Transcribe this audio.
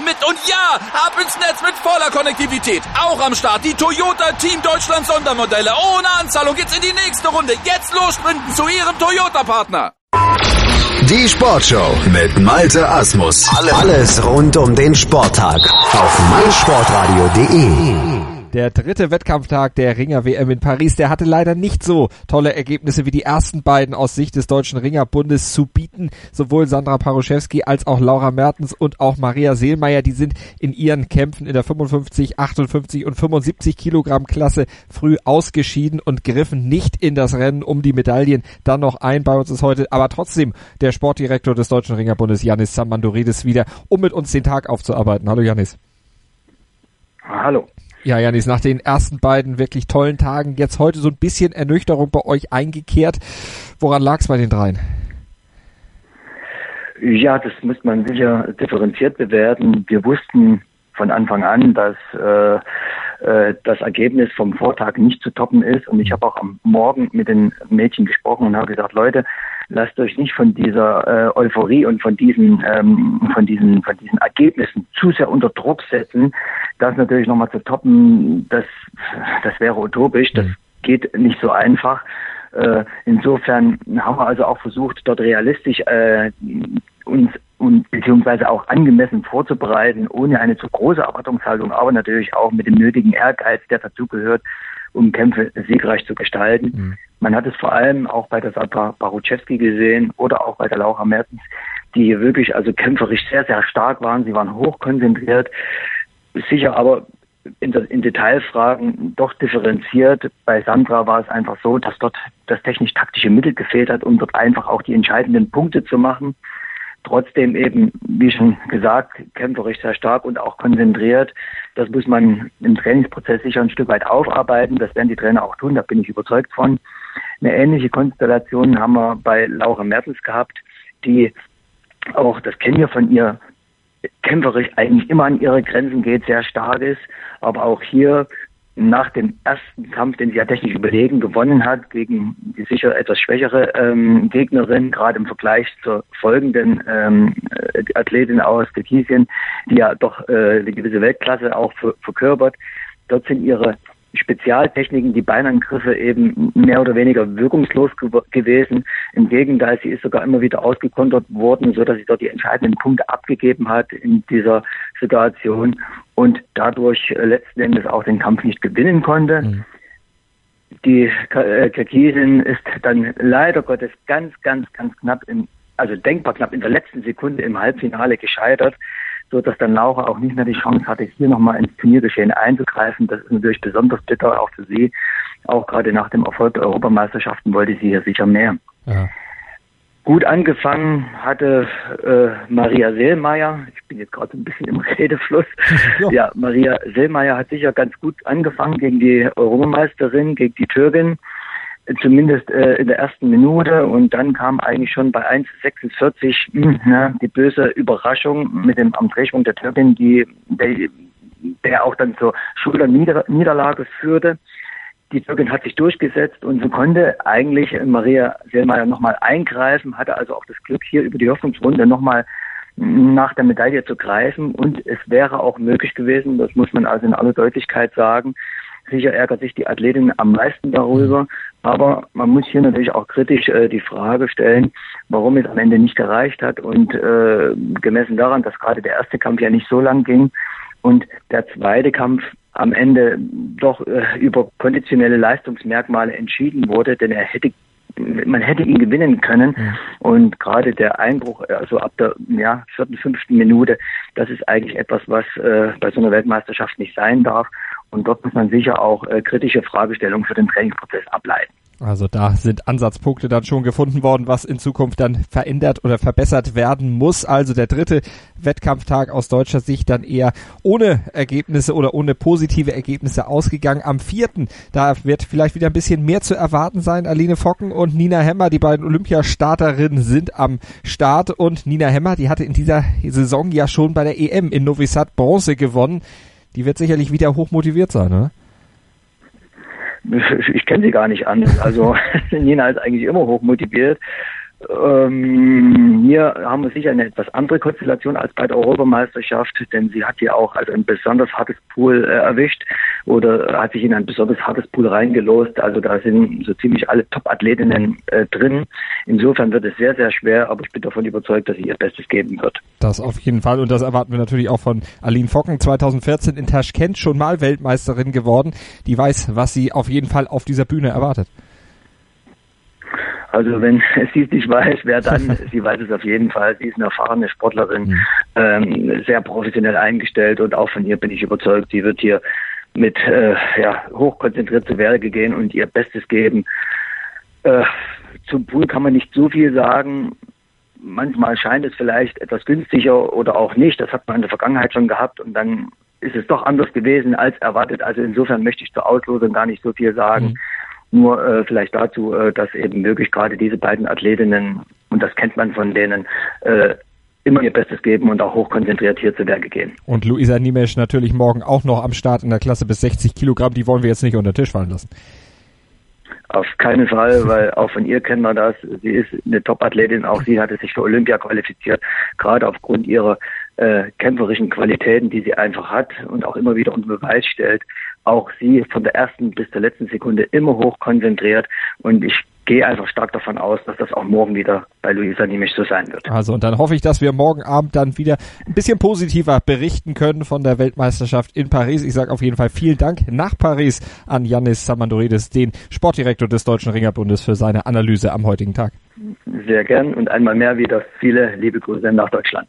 mit. Und ja, ab ins Netz mit voller Konnektivität. Auch am Start die Toyota Team Deutschland Sondermodelle. Ohne Anzahlung geht's in die nächste Runde. Jetzt los sprinten zu ihrem Toyota-Partner. Die Sportshow mit Malte Asmus. Alles rund um den Sporttag auf meinsportradio.de. Der dritte Wettkampftag der Ringer WM in Paris, der hatte leider nicht so tolle Ergebnisse wie die ersten beiden aus Sicht des Deutschen Ringerbundes zu bieten. Sowohl Sandra Paruszewski als auch Laura Mertens und auch Maria Seelmeier, die sind in ihren Kämpfen in der 55, 58 und 75 Kilogramm Klasse früh ausgeschieden und griffen nicht in das Rennen um die Medaillen dann noch ein. Bei uns ist heute aber trotzdem der Sportdirektor des Deutschen Ringerbundes, Janis Samandoridis, wieder, um mit uns den Tag aufzuarbeiten. Hallo Janis. Hallo. Ja, Janis, nach den ersten beiden wirklich tollen Tagen jetzt heute so ein bisschen Ernüchterung bei euch eingekehrt. Woran lag es bei den dreien? Ja, das muss man sicher differenziert bewerten. Wir wussten von Anfang an, dass äh, äh, das Ergebnis vom Vortag nicht zu toppen ist. Und ich habe auch am Morgen mit den Mädchen gesprochen und habe gesagt, Leute, lasst euch nicht von dieser äh, Euphorie und von diesen, ähm, von diesen, von diesen Ergebnissen zu sehr unter Druck setzen. Das natürlich nochmal zu toppen, das, das wäre utopisch. Das mhm. geht nicht so einfach. Äh, insofern haben wir also auch versucht, dort realistisch äh, uns und beziehungsweise auch angemessen vorzubereiten, ohne eine zu große Erwartungshaltung, aber natürlich auch mit dem nötigen Ehrgeiz, der dazugehört, um Kämpfe siegreich zu gestalten. Mhm. Man hat es vor allem auch bei der Sandra Baruchewski gesehen oder auch bei der Laura Mertens, die wirklich also kämpferisch sehr, sehr stark waren. Sie waren hochkonzentriert, sicher aber in, in Detailfragen doch differenziert. Bei Sandra war es einfach so, dass dort das technisch-taktische Mittel gefehlt hat, um dort einfach auch die entscheidenden Punkte zu machen trotzdem eben, wie schon gesagt, kämpferisch sehr stark und auch konzentriert. Das muss man im Trainingsprozess sicher ein Stück weit aufarbeiten. Das werden die Trainer auch tun, da bin ich überzeugt von. Eine ähnliche Konstellation haben wir bei Laura Mertens gehabt, die auch, das kennen wir von ihr, kämpferisch eigentlich immer an ihre Grenzen geht, sehr stark ist, aber auch hier nach dem ersten Kampf, den sie ja technisch überlegen gewonnen hat, gegen die sicher etwas schwächere ähm, Gegnerin, gerade im Vergleich zur folgenden ähm, äh, Athletin aus Kirgisien, die ja doch äh, eine gewisse Weltklasse auch verkörpert. Dort sind ihre Spezialtechniken, die Beinangriffe eben mehr oder weniger wirkungslos ge gewesen. Im Gegenteil, sie ist sogar immer wieder ausgekontert worden, so dass sie dort die entscheidenden Punkte abgegeben hat in dieser Situation und dadurch äh, letzten Endes auch den Kampf nicht gewinnen konnte. Mhm. Die äh, Kirgisin ist dann leider Gottes ganz, ganz, ganz knapp in, also denkbar knapp in der letzten Sekunde im Halbfinale gescheitert so dass dann Laura auch nicht mehr die Chance hatte, hier nochmal ins Turniergeschehen einzugreifen. Das ist natürlich besonders bitter, auch für sie. Auch gerade nach dem Erfolg der Europameisterschaften wollte sie hier sicher mehr. Ja. Gut angefangen hatte äh, Maria Seelmeier. Ich bin jetzt gerade so ein bisschen im Redefluss. ja. ja, Maria Seelmeier hat sicher ganz gut angefangen gegen die Europameisterin, gegen die Türkin zumindest äh, in der ersten Minute und dann kam eigentlich schon bei 1,46 ne, die böse Überraschung mit dem am Drehschwung der Türkin, die der, der auch dann zur Schulterniederlage führte. Die Türkin hat sich durchgesetzt und so konnte eigentlich Maria Selmayr nochmal eingreifen, hatte also auch das Glück, hier über die Hoffnungsrunde nochmal nach der Medaille zu greifen und es wäre auch möglich gewesen, das muss man also in aller Deutlichkeit sagen, Sicher ärgert sich die Athletin am meisten darüber, aber man muss hier natürlich auch kritisch äh, die Frage stellen, warum es am Ende nicht gereicht hat und äh, gemessen daran, dass gerade der erste Kampf ja nicht so lang ging und der zweite Kampf am Ende doch äh, über konditionelle Leistungsmerkmale entschieden wurde, denn er hätte man hätte ihn gewinnen können. Ja. Und gerade der Einbruch, also ab der ja, vierten, fünften Minute, das ist eigentlich etwas, was äh, bei so einer Weltmeisterschaft nicht sein darf. Und dort muss man sicher auch äh, kritische Fragestellungen für den Trainingsprozess ableiten. Also da sind Ansatzpunkte dann schon gefunden worden, was in Zukunft dann verändert oder verbessert werden muss. Also der dritte Wettkampftag aus deutscher Sicht dann eher ohne Ergebnisse oder ohne positive Ergebnisse ausgegangen. Am vierten, da wird vielleicht wieder ein bisschen mehr zu erwarten sein. Aline Focken und Nina Hemmer, die beiden Olympiastarterinnen, sind am Start. Und Nina Hemmer, die hatte in dieser Saison ja schon bei der EM in Novi Sad Bronze gewonnen. Die wird sicherlich wieder hoch motiviert sein, oder? ich kenne sie gar nicht an. Also Nina ist eigentlich immer hoch motiviert. Ähm, hier haben wir sicher eine etwas andere Konstellation als bei der Europameisterschaft, denn sie hat hier auch also ein besonders hartes Pool äh, erwischt oder hat sich in ein besonders hartes Pool reingelost. Also da sind so ziemlich alle Top-Athletinnen äh, drin. Insofern wird es sehr, sehr schwer, aber ich bin davon überzeugt, dass sie ihr Bestes geben wird. Das auf jeden Fall und das erwarten wir natürlich auch von Aline Focken, 2014 in Taschkent schon mal Weltmeisterin geworden. Die weiß, was sie auf jeden Fall auf dieser Bühne erwartet. Also wenn sie es nicht weiß, wer dann? sie weiß es auf jeden Fall. Sie ist eine erfahrene Sportlerin, mhm. ähm, sehr professionell eingestellt und auch von ihr bin ich überzeugt, sie wird hier mit äh, ja, hochkonzentriert zu Werke gehen und ihr Bestes geben. Äh, zum Pool kann man nicht so viel sagen. Manchmal scheint es vielleicht etwas günstiger oder auch nicht. Das hat man in der Vergangenheit schon gehabt und dann ist es doch anders gewesen als erwartet. Also insofern möchte ich zur Auslosung gar nicht so viel sagen. Mhm. Nur äh, vielleicht dazu, äh, dass eben wirklich gerade diese beiden Athletinnen, und das kennt man von denen, äh, immer ihr Bestes geben und auch hochkonzentriert hier zu Werke gehen. Und Luisa Niemesch natürlich morgen auch noch am Start in der Klasse bis 60 Kilogramm. Die wollen wir jetzt nicht unter den Tisch fallen lassen. Auf keinen Fall, weil auch von ihr kennen wir das. Sie ist eine Top-Athletin, auch sie hatte sich für Olympia qualifiziert, gerade aufgrund ihrer äh, kämpferischen Qualitäten, die sie einfach hat und auch immer wieder unter Beweis stellt. Auch sie von der ersten bis zur letzten Sekunde immer hoch konzentriert und ich gehe einfach stark davon aus, dass das auch morgen wieder bei Luisa nämlich so sein wird. Also und dann hoffe ich, dass wir morgen Abend dann wieder ein bisschen positiver berichten können von der Weltmeisterschaft in Paris. Ich sage auf jeden Fall vielen Dank nach Paris an Yannis Samandoridis, den Sportdirektor des Deutschen Ringerbundes, für seine Analyse am heutigen Tag. Sehr gern und einmal mehr wieder viele liebe Grüße nach Deutschland